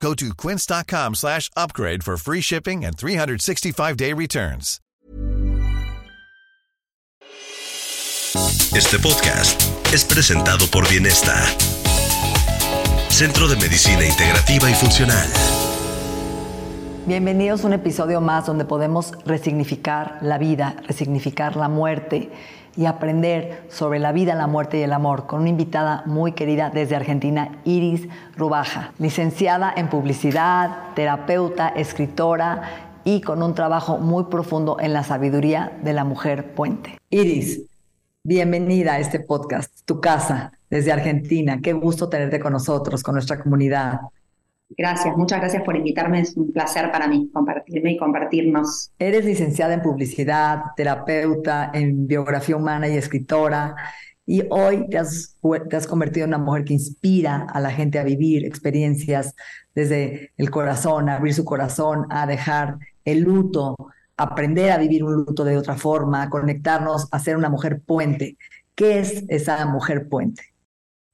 Go to quince.com slash upgrade for free shipping and 365-day returns. Este podcast es presentado por Bienesta, Centro de Medicina Integrativa y Funcional. Bienvenidos a un episodio más donde podemos resignificar la vida, resignificar la muerte y aprender sobre la vida, la muerte y el amor con una invitada muy querida desde Argentina, Iris Rubaja, licenciada en publicidad, terapeuta, escritora y con un trabajo muy profundo en la sabiduría de la mujer puente. Iris, bienvenida a este podcast, tu casa desde Argentina. Qué gusto tenerte con nosotros, con nuestra comunidad. Gracias, muchas gracias por invitarme. Es un placer para mí compartirme y compartirnos. Eres licenciada en publicidad, terapeuta, en biografía humana y escritora. Y hoy te has, te has convertido en una mujer que inspira a la gente a vivir experiencias desde el corazón, a abrir su corazón, a dejar el luto, aprender a vivir un luto de otra forma, a conectarnos, a ser una mujer puente. ¿Qué es esa mujer puente?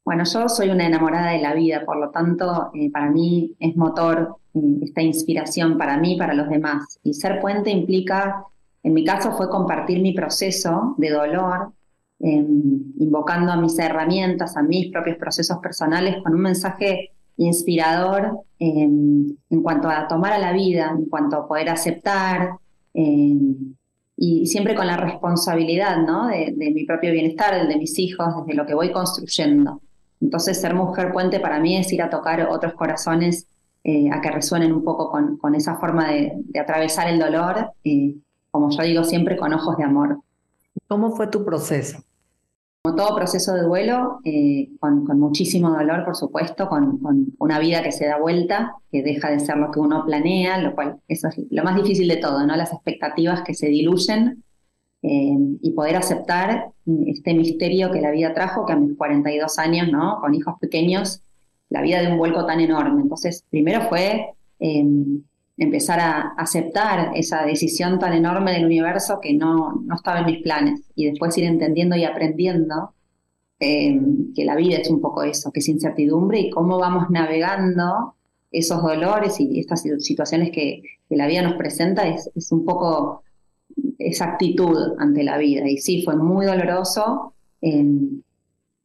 Bueno, yo soy una enamorada de la vida, por lo tanto, eh, para mí es motor eh, esta inspiración para mí para los demás. Y ser puente implica, en mi caso, fue compartir mi proceso de dolor, em, invocando a mis herramientas, a mis propios procesos personales, con un mensaje inspirador em, en cuanto a tomar a la vida, en cuanto a poder aceptar, em, y siempre con la responsabilidad ¿no? de, de mi propio bienestar, el de mis hijos, desde lo que voy construyendo. Entonces, ser mujer puente para mí es ir a tocar otros corazones eh, a que resuenen un poco con, esa forma de, atravesar el dolor, como yo digo siempre, con ojos de amor. ¿Cómo fue tu proceso? Como todo proceso de duelo, eh, con, muchísimo dolor, por supuesto, con, una vida que se da vuelta, que deja de ser lo que uno planea, lo cual eso es lo más difícil de todo, ¿no? Las expectativas que se diluyen eh, y poder aceptar este misterio que la vida trajo, que a mis 42 años, ¿no? Con hijos pequeños, la vida de un vuelco tan enorme. Entonces, primero fue em, empezar a aceptar esa decisión tan enorme del universo que no, no estaba en mis planes y después ir entendiendo y aprendiendo em, que la vida es un poco eso, que es incertidumbre y cómo vamos navegando esos dolores y estas situaciones que, la vida nos presenta es, es un poco esa actitud ante la vida. Y sí, fue muy doloroso. Em,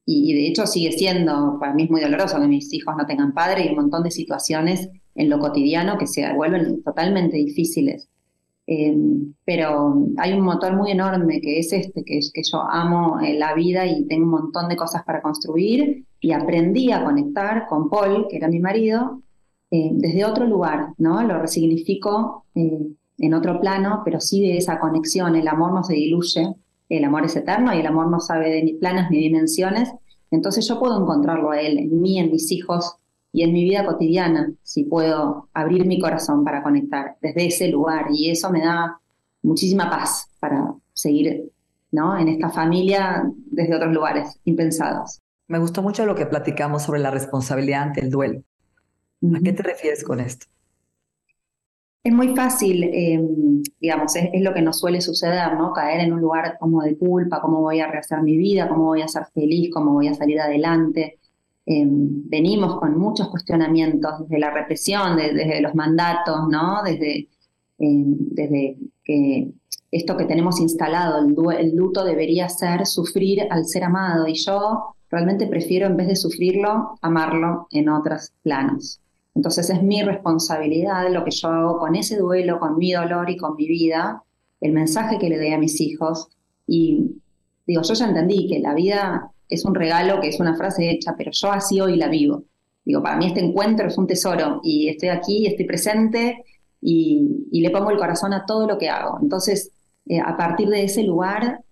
y, de hecho sigue siendo, para mí es muy doloroso que mis hijos no tengan padre y un montón de situaciones en lo cotidiano que se vuelven totalmente difíciles. Em, pero hay un motor muy enorme que es este, que, que yo amo eh, la vida y tengo un montón de cosas para construir y aprendí a conectar con Paul, que era mi marido, eh, desde otro lugar, ¿no? Lo resignifico eh, en otro plano, pero sí de esa conexión. El amor no se diluye, el amor es eterno y el amor no sabe de ni planos ni dimensiones. Entonces yo puedo encontrarlo a él, en mí, en mis hijos y en mi vida cotidiana, si puedo abrir mi corazón para conectar desde ese lugar. Y eso me da muchísima paz para seguir ¿no? en esta familia desde otros lugares impensados. Me gustó mucho lo que platicamos sobre la responsabilidad ante el duelo. ¿A qué te refieres con esto? Es muy fácil, em, digamos, es, lo que nos suele suceder, ¿no? Caer en un lugar como de culpa, cómo voy a rehacer mi vida, cómo voy a ser feliz, cómo voy a salir adelante. Em, venimos con muchos cuestionamientos desde la represión, desde los mandatos, ¿no? Desde, em, desde que esto que tenemos instalado, el, el luto debería ser sufrir al ser amado y yo realmente prefiero en vez de sufrirlo, amarlo en otros planos. Entonces es mi responsabilidad lo que yo hago con ese duelo, con mi dolor y con mi vida, el mensaje que le doy a mis hijos. Y digo, yo ya entendí que la vida es un regalo, que es una frase hecha, pero yo así hoy la vivo. Digo, para mí este encuentro es un tesoro y estoy aquí, estoy presente y, le pongo el corazón a todo lo que hago. Entonces, eh, a partir de ese lugar,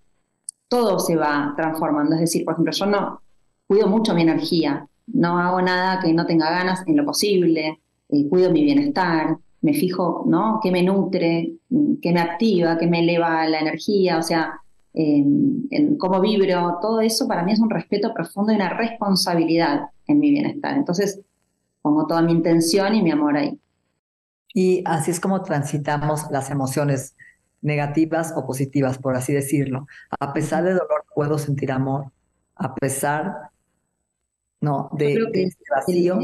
todo se va transformando. Es decir, por ejemplo, yo no cuido mucho mi energía no hago nada que no tenga ganas en lo posible, eh, cuido mi bienestar, me fijo, ¿no? ¿Qué me nutre? ¿Qué me activa? ¿Qué me eleva la energía? O sea, en, cómo vibro, todo eso para mí es un respeto profundo y una responsabilidad en mi bienestar. Entonces, pongo toda mi intención y mi amor ahí. Y así es como transitamos las emociones negativas o positivas, por así decirlo. A pesar de dolor, puedo sentir amor. A pesar, no, de, este vacío.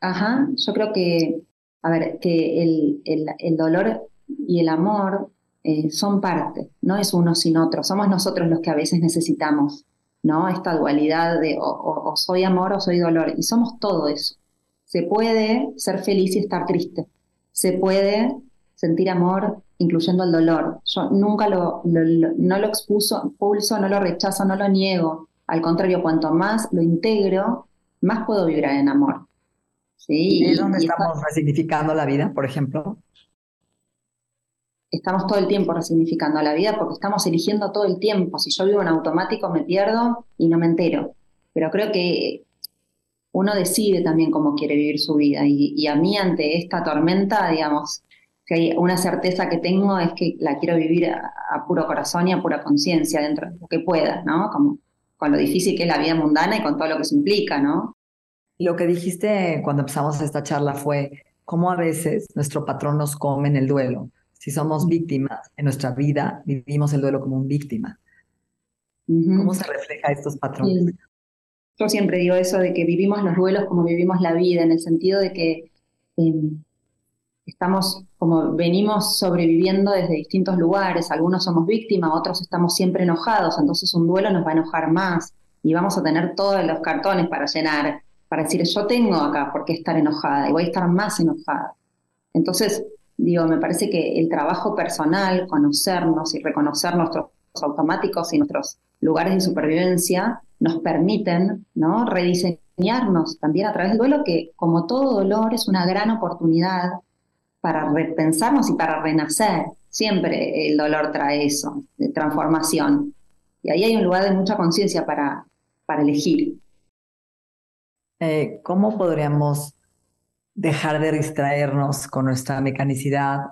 ajá, yo creo que, a ver, que el, el, dolor y el amor eh, son parte, no es uno sin otro. Somos nosotros los que a veces necesitamos, ¿no? Esta dualidad de o soy amor o soy dolor. Y somos todo eso. Se puede ser feliz y estar triste se puede sentir amor incluyendo el dolor. Yo nunca lo, no lo expuso, pulso, no lo rechazo, no lo niego. Al contrario, cuanto más lo integro, más puedo vibrar en amor. ¿Sí? ¿Es donde estamos resignificando la vida, por ejemplo? Estamos todo el tiempo resignificando la vida porque estamos eligiendo todo el tiempo. Si yo vivo en automático, me pierdo y no me entero. Pero creo que uno decide también cómo quiere vivir su vida. Y, a mí ante esta tormenta, digamos, hay una certeza que tengo es que la quiero vivir a, puro corazón y a pura conciencia dentro de lo que pueda, ¿no? Como con lo difícil que es la vida mundana y con todo lo que se implica, ¿no? Lo que dijiste cuando empezamos esta charla fue cómo a veces nuestro patrón nos come en el duelo. Si somos víctimas en nuestra vida, vivimos el duelo como un víctima. ¿Cómo se refleja estos patrones? Yo siempre digo eso de que vivimos los duelos como vivimos la vida, en el sentido de que em, estamos como venimos sobreviviendo desde distintos lugares, algunos somos víctimas, otros estamos siempre enojados, entonces un duelo nos va a enojar más y vamos a tener todos los cartones para llenar, para decir yo tengo acá por qué estar enojada y voy a estar más enojada. Entonces, digo, me parece que el trabajo personal, conocernos y reconocer nuestros automáticos y nuestros lugares de supervivencia nos permiten ¿no? rediseñarnos también a través del duelo, que como todo dolor es una gran oportunidad para repensarnos y para renacer. Siempre el dolor trae eso, de transformación. Y ahí hay un lugar de mucha conciencia para, para elegir. Eh, ¿Cómo podríamos dejar de distraernos con nuestra mecanicidad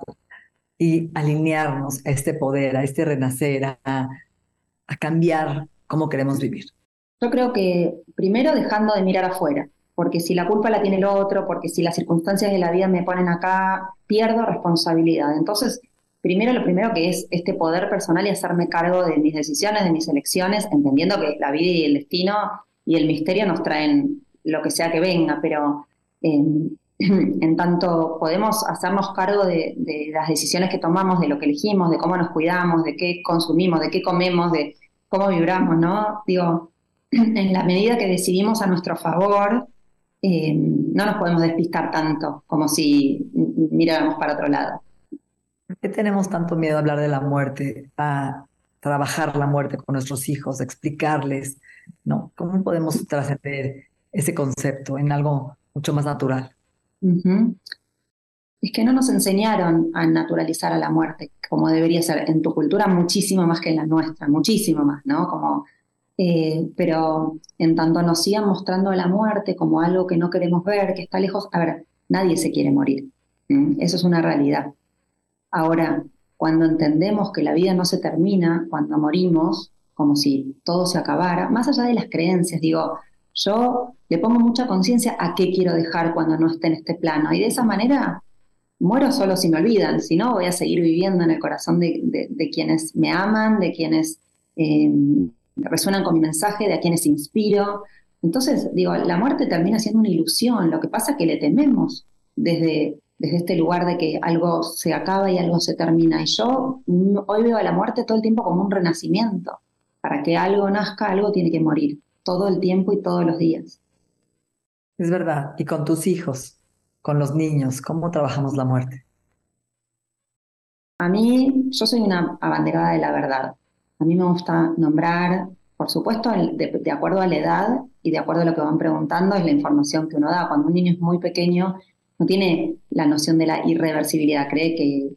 y alinearnos a este poder, a este renacer, a, a cambiar cómo queremos vivir? Yo creo que primero dejando de mirar afuera, porque si la culpa la tiene el otro, porque si las circunstancias de la vida me ponen acá, pierdo responsabilidad. Entonces, primero lo primero que es este poder personal y hacerme cargo de mis decisiones, de mis elecciones, entendiendo que la vida y el destino y el misterio nos traen lo que sea que venga, pero en, tanto podemos hacernos cargo de, de, las decisiones que tomamos, de lo que elegimos, de cómo nos cuidamos, de qué consumimos, de qué comemos, de cómo vibramos, ¿no? Digo, en la medida que decidimos a nuestro favor, eh, no nos podemos despistar tanto como si miráramos para otro lado. ¿Por qué tenemos tanto miedo a hablar de la muerte, a trabajar la muerte con nuestros hijos, a explicarles? ¿no? ¿Cómo podemos trascender ese concepto en algo mucho más natural? Es que no nos enseñaron a naturalizar a la muerte como debería ser. En tu cultura muchísimo más que en la nuestra, muchísimo más, ¿no? Como eh, pero en tanto nos sigan mostrando la muerte como algo que no queremos ver, que está lejos, a ver, nadie se quiere morir. Eso es una realidad. Ahora, cuando entendemos que la vida no se termina cuando morimos, como si todo se acabara, más allá de las creencias, digo, yo le pongo mucha conciencia a qué quiero dejar cuando no esté en este plano. Y de esa manera muero solo si me olvidan, si no voy a seguir viviendo en el corazón de, quienes me aman, de quienes eh, resuenan con mi mensaje, de a quienes inspiro. Entonces, digo, la muerte termina siendo una ilusión, lo que pasa es que le tememos desde, desde este lugar de que algo se acaba y algo se termina. Y yo hoy veo a la muerte todo el tiempo como un renacimiento. Para que algo nazca, algo tiene que morir, todo el tiempo y todos los días. Es verdad. Y con tus hijos, con los niños, ¿cómo trabajamos la muerte? A mí, yo soy una abanderada de la verdad. A mí me gusta nombrar, por supuesto, de, acuerdo a la edad y de acuerdo a lo que van preguntando, es la información que uno da. Cuando un niño es muy pequeño, no tiene la noción de la irreversibilidad, cree que,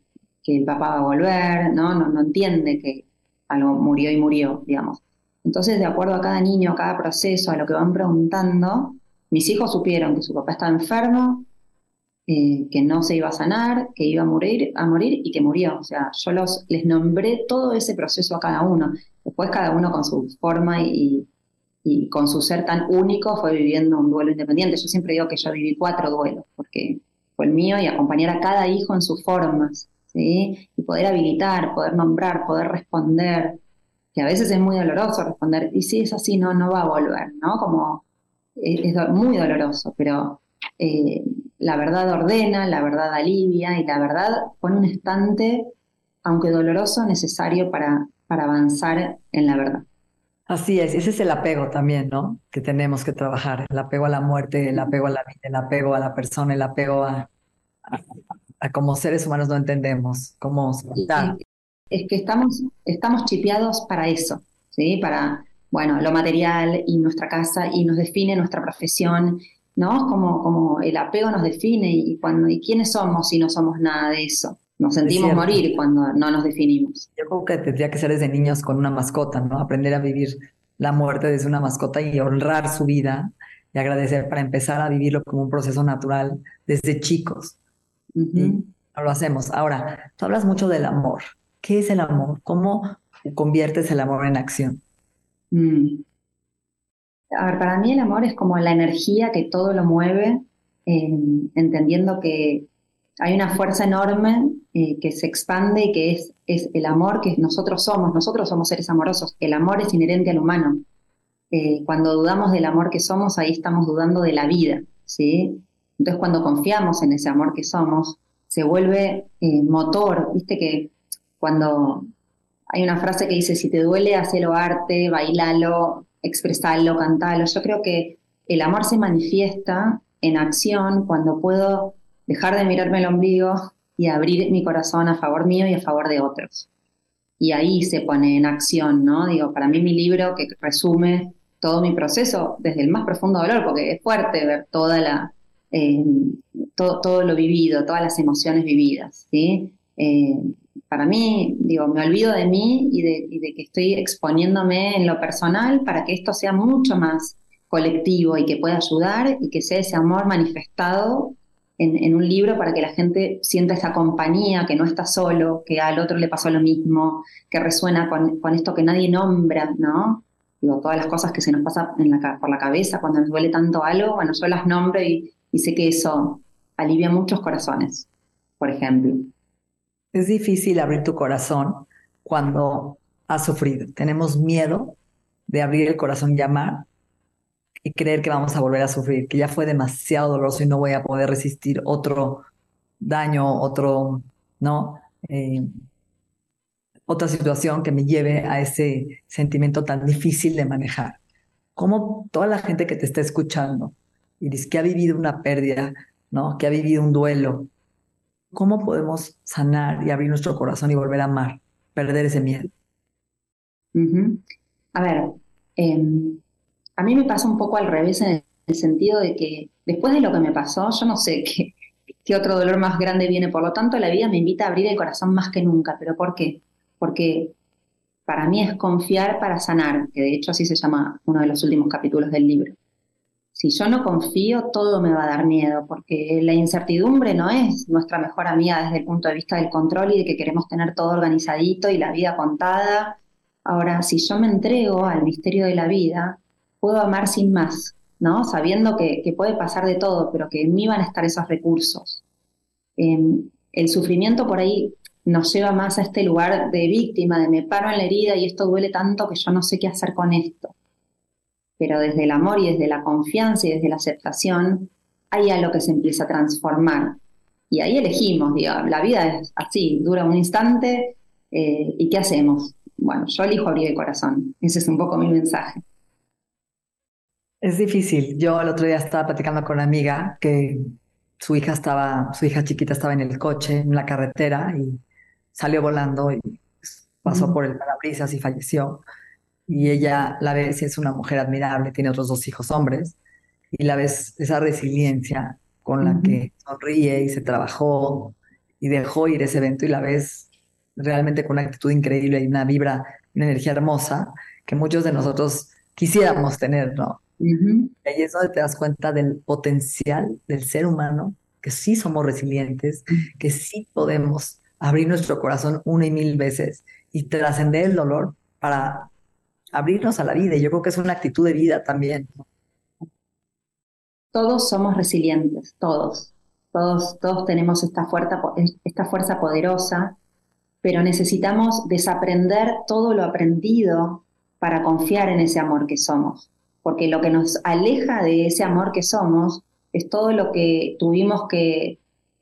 el papá va a volver, ¿no? ¿no? No entiende que algo murió y murió, digamos. Entonces, de acuerdo a cada niño, a cada proceso, a lo que van preguntando, mis hijos supieron que su papá estaba enfermo eh, que no se iba a sanar, que iba a morir, a morir y que murió. O sea, yo los, les nombré todo ese proceso a cada uno. Después cada uno con su forma y, y con su ser tan único fue viviendo un duelo independiente. Yo siempre digo que yo viví cuatro duelos, porque fue el mío y acompañar a cada hijo en sus formas, ¿sí? Y poder habilitar, poder nombrar, poder responder, que a veces es muy doloroso responder, y si es así, no, no va a volver, ¿no? Como es, muy doloroso, pero eh, la verdad ordena, la verdad alivia y la verdad pone un estante, aunque doloroso, necesario para, para avanzar en la verdad. Así es, ese es el apego también, ¿no? Que tenemos que trabajar, el apego a la muerte, el apego a la vida, el apego a la persona, el apego a, a, como seres humanos no entendemos, cómo Es que estamos, estamos chipeados para eso, ¿sí? Para, bueno, lo material y nuestra casa y nos define nuestra profesión ¿no? Como, como el apego nos define y, cuando, y quiénes somos si no somos nada de eso. Nos sentimos morir cuando no nos definimos. Yo creo que tendría que ser desde niños con una mascota, ¿no? Aprender a vivir la muerte desde una mascota y honrar su vida y agradecer para empezar a vivirlo como un proceso natural desde chicos. No lo hacemos. Ahora, tú hablas mucho del amor. ¿Qué es el amor? ¿Cómo conviertes el amor en acción? Mm. A ver, para mí el amor es como la energía que todo lo mueve, entendiendo que hay una fuerza enorme eh, que se expande y que es, es el amor que nosotros somos. Nosotros somos seres amorosos. El amor es inherente al humano. Eh, cuando dudamos del amor que somos, ahí estamos dudando de la vida, ¿sí? Entonces, cuando confiamos en ese amor que somos, se vuelve eh, motor. Viste que cuando hay una frase que dice, si te duele, hacelo arte, bailalo, expresarlo, cantarlo. Yo creo que el amor se manifiesta en acción cuando puedo dejar de mirarme el ombligo y abrir mi corazón a favor mío y a favor de otros. Y ahí se pone en acción, ¿no? Digo, para mí mi libro que resume todo mi proceso desde el más profundo dolor, porque es fuerte ver toda la, eh, todo, todo, lo vivido, todas las emociones vividas, ¿sí? Eh, para mí, digo, me olvido de mí y de, que estoy exponiéndome en lo personal para que esto sea mucho más colectivo y que pueda ayudar y que sea ese amor manifestado en, un libro para que la gente sienta esa compañía, que no está solo, que al otro le pasó lo mismo, que resuena con, esto que nadie nombra, ¿no? Digo, todas las cosas que se nos pasan por la cabeza cuando nos duele tanto algo, bueno, yo las nombro y sé que eso alivia muchos corazones, por ejemplo. Es difícil abrir tu corazón cuando has sufrido. Tenemos miedo de abrir el corazón y llamar y creer que vamos a volver a sufrir, que ya fue demasiado doloroso y no voy a poder resistir otro daño, otro, ¿no? Eh, otra situación que me lleve a ese sentimiento tan difícil de manejar. Como toda la gente que te está escuchando y dice que ha vivido una pérdida, ¿no? Que ha vivido un duelo, ¿Cómo podemos sanar y abrir nuestro corazón y volver a amar? Perder ese miedo. A ver, em, a mí me pasa un poco al revés en el sentido de que después de lo que me pasó, yo no sé qué, qué otro dolor más grande viene. Por lo tanto, la vida me invita a abrir el corazón más que nunca. ¿Pero por qué? Porque para mí es confiar para sanar, que de hecho así se llama uno de los últimos capítulos del libro si yo no confío, todo me va a dar miedo, porque la incertidumbre no es nuestra mejor amiga desde el punto de vista del control y de que queremos tener todo organizadito y la vida contada. Ahora, si yo me entrego al misterio de la vida, puedo amar sin más, ¿no? Sabiendo que, puede pasar de todo, pero que en mí van a estar esos recursos. Em, el sufrimiento por ahí nos lleva más a este lugar de víctima, de me paro en la herida y esto duele tanto que yo no sé qué hacer con esto pero desde el amor y desde la confianza y desde la aceptación, hay algo que se empieza a transformar. Y ahí elegimos, digo, la vida es así, dura un instante, eh, ¿y qué hacemos? Bueno, yo elijo abrir el corazón, ese es un poco mi mensaje. Es difícil. Yo el otro día estaba platicando con una amiga que su hija estaba, su hija chiquita estaba en el coche, en la carretera, y salió volando y pasó por el parabrisas y falleció y ella la ves y es una mujer admirable, tiene otros dos hijos hombres, y la ves esa resiliencia con la que sonríe y se trabajó y dejó ir ese evento y la ves realmente con una actitud increíble y una vibra, una energía hermosa que muchos de nosotros quisiéramos tener, ¿no? Y ahí es donde te das cuenta del potencial del ser humano que sí somos resilientes, que sí podemos abrir nuestro corazón una y mil veces y trascender el dolor para abrirnos a la vida. Y yo creo que es una actitud de vida también. Todos somos resilientes, todos. Todos, todos tenemos esta fuerza, esta fuerza poderosa, pero necesitamos desaprender todo lo aprendido para confiar en ese amor que somos. Porque lo que nos aleja de ese amor que somos es todo lo que tuvimos que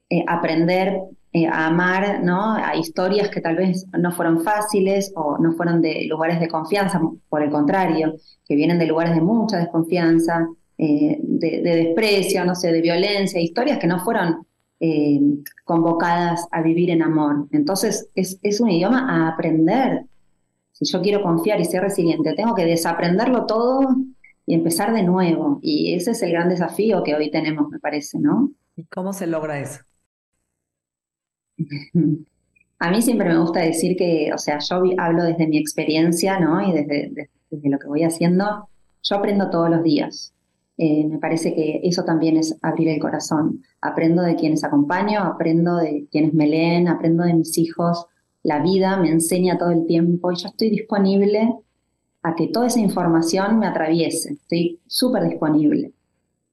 eh, aprender eh, a amar, ¿no? A historias que tal vez no fueron fáciles o no fueron de lugares de confianza, por el contrario, que vienen de lugares de mucha desconfianza, eh, de, desprecio, no sé, de violencia, historias que no fueron eh, convocadas a vivir en amor. Entonces es, es un idioma a aprender. Si yo quiero confiar y ser resiliente, tengo que desaprenderlo todo y empezar de nuevo. Y ese es el gran desafío que hoy tenemos, me parece, ¿no? ¿Y cómo se logra eso? A mí siempre me gusta decir que, o sea, yo hablo desde mi experiencia, ¿no? Y desde, desde, lo que voy haciendo, yo aprendo todos los días. Eh, me parece que eso también es abrir el corazón. Aprendo de quienes acompaño, aprendo de quienes me leen, aprendo de mis hijos. La vida me enseña todo el tiempo y yo estoy disponible a que toda esa información me atraviese. Estoy súper disponible.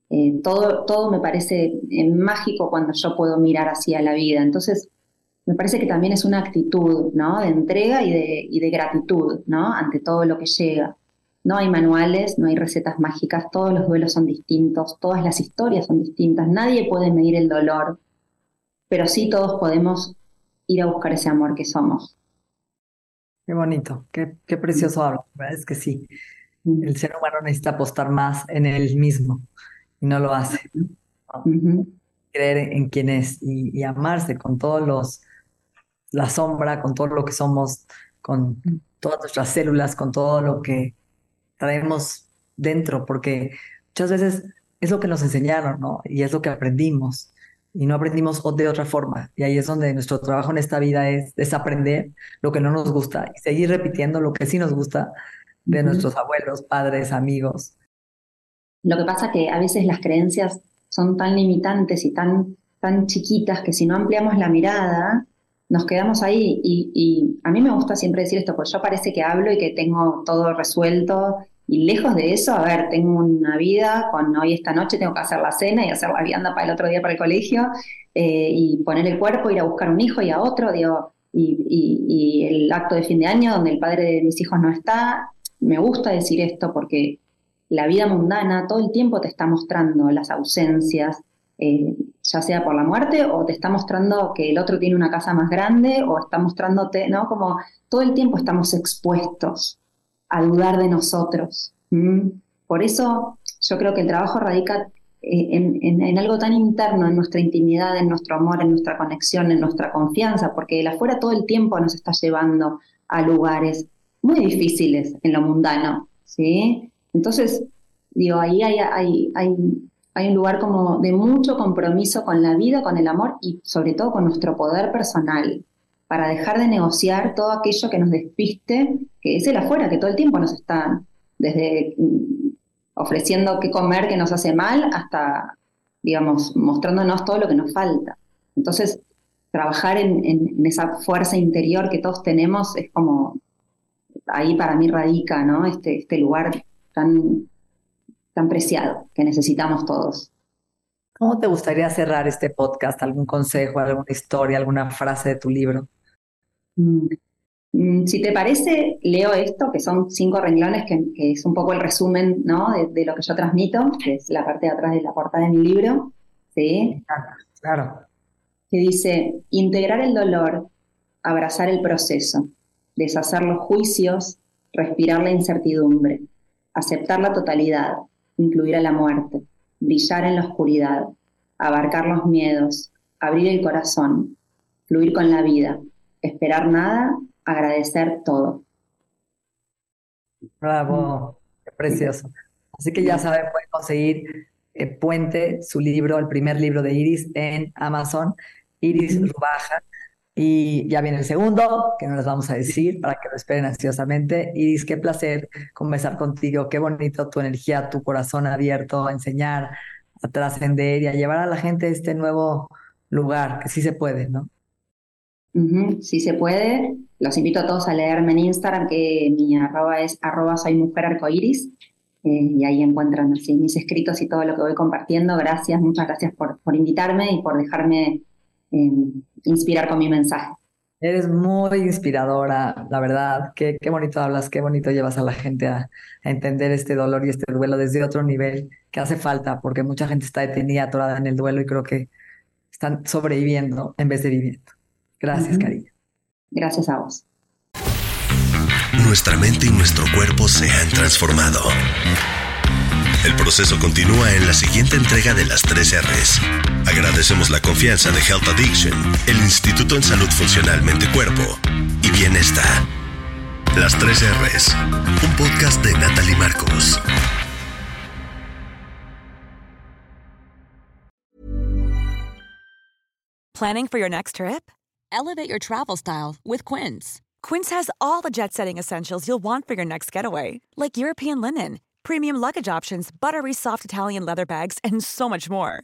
Eh, todo, todo me parece eh, mágico cuando yo puedo mirar hacia la vida. Entonces, me parece que también es una actitud, ¿no? De entrega y de, y de gratitud, ¿no? Ante todo lo que llega. No hay manuales, no hay recetas mágicas, todos los duelos son distintos, todas las historias son distintas, nadie puede medir el dolor, pero sí todos podemos ir a buscar ese amor que somos. Qué bonito, qué, qué precioso hablo, ¿verdad? Es que sí, el ser humano necesita apostar más en él mismo y no lo hace. Creer en quién es y, y, amarse con todos los la sombra, con todo lo que somos, con todas nuestras células, con todo lo que traemos dentro, porque muchas veces es lo que nos enseñaron, ¿no? Y es lo que aprendimos y no aprendimos de otra forma. Y ahí es donde nuestro trabajo en esta vida es desaprender lo que no nos gusta y seguir repitiendo lo que sí nos gusta de nuestros abuelos, padres, amigos. Lo que pasa que a veces las creencias son tan limitantes y tan, tan chiquitas que si no ampliamos la mirada, nos quedamos ahí y, a mí me gusta siempre decir esto, porque yo parece que hablo y que tengo todo resuelto. Y lejos de eso, a ver, tengo una vida, con hoy esta noche tengo que hacer la cena y hacer la vianda para el otro día para el colegio eh, y poner el cuerpo, ir a buscar un hijo y a otro, digo, y, el acto de fin de año donde el padre de mis hijos no está, me gusta decir esto porque la vida mundana todo el tiempo te está mostrando las ausencias, eh, ya sea por la muerte o te está mostrando que el otro tiene una casa más grande o está mostrándote, ¿no? Como todo el tiempo estamos expuestos a dudar de nosotros. Por eso yo creo que el trabajo radica eh, en, algo tan interno, en nuestra intimidad, en nuestro amor, en nuestra conexión, en nuestra confianza, porque el afuera todo el tiempo nos está llevando a lugares muy difíciles en lo mundano, ¿sí? Entonces, digo, ahí hay, hay, hay hay un lugar como de mucho compromiso con la vida, con el amor y sobre todo con nuestro poder personal, para dejar de negociar todo aquello que nos despiste, que es el afuera, que todo el tiempo nos está desde mm, ofreciendo qué comer que nos hace mal hasta, digamos, mostrándonos todo lo que nos falta. Entonces, trabajar en, esa fuerza interior que todos tenemos es como, ahí para mí radica, ¿no? Este, este lugar tan tan preciado que necesitamos todos. ¿Cómo te gustaría cerrar este podcast? ¿Algún consejo, alguna historia, alguna frase de tu libro? Mm, mm, si te parece, leo esto, que son cinco renglones, que, es un poco el resumen ¿no? de, lo que yo transmito, que es la parte de atrás de la portada de mi libro. ¿sí? Claro. Que dice, integrar el dolor, abrazar el proceso, deshacer los juicios, respirar la incertidumbre, aceptar la totalidad, incluir a la muerte, brillar en la oscuridad, abarcar los miedos, abrir el corazón, fluir con la vida, esperar nada, agradecer todo. Bravo, qué precioso. Así que ya saben, pueden conseguir eh, Puente, su libro, el primer libro de Iris en Amazon, Iris Rubaja. Y ya viene el segundo, que no les vamos a decir para que lo esperen ansiosamente. Iris, qué placer conversar contigo, qué bonito tu energía, tu corazón abierto a enseñar, a trascender y a llevar a la gente a este nuevo lugar, que sí se puede, ¿no? sí se puede. Los invito a todos a leerme en Instagram, que mi arroba es arroba soy mujer arcoiris. Eh, y ahí encuentran así mis escritos y todo lo que voy compartiendo. Gracias, muchas gracias por, por invitarme y por dejarme inspirar con mi mensaje. Eres muy inspiradora, la verdad. Qué, qué bonito hablas, qué bonito llevas a la gente a, a, entender este dolor y este duelo desde otro nivel que hace falta, porque mucha gente está detenida, atorada en el duelo y creo que están sobreviviendo en vez de viviendo. Gracias, uh -huh. cariño. Gracias a vos. Nuestra mente y nuestro cuerpo se han transformado. El proceso continúa en la siguiente entrega de las 3 R's. Agradecemos la confianza de Health Addiction, el Instituto en Salud Funcional Mente Cuerpo y Bienestar. Las 3 R's, un podcast de Natalie Marcos. Planning for your next trip? Elevate your travel style with Quince. Quince has all the jet setting essentials you'll want for your next getaway, like European linen, premium luggage options, buttery soft Italian leather bags, and so much more.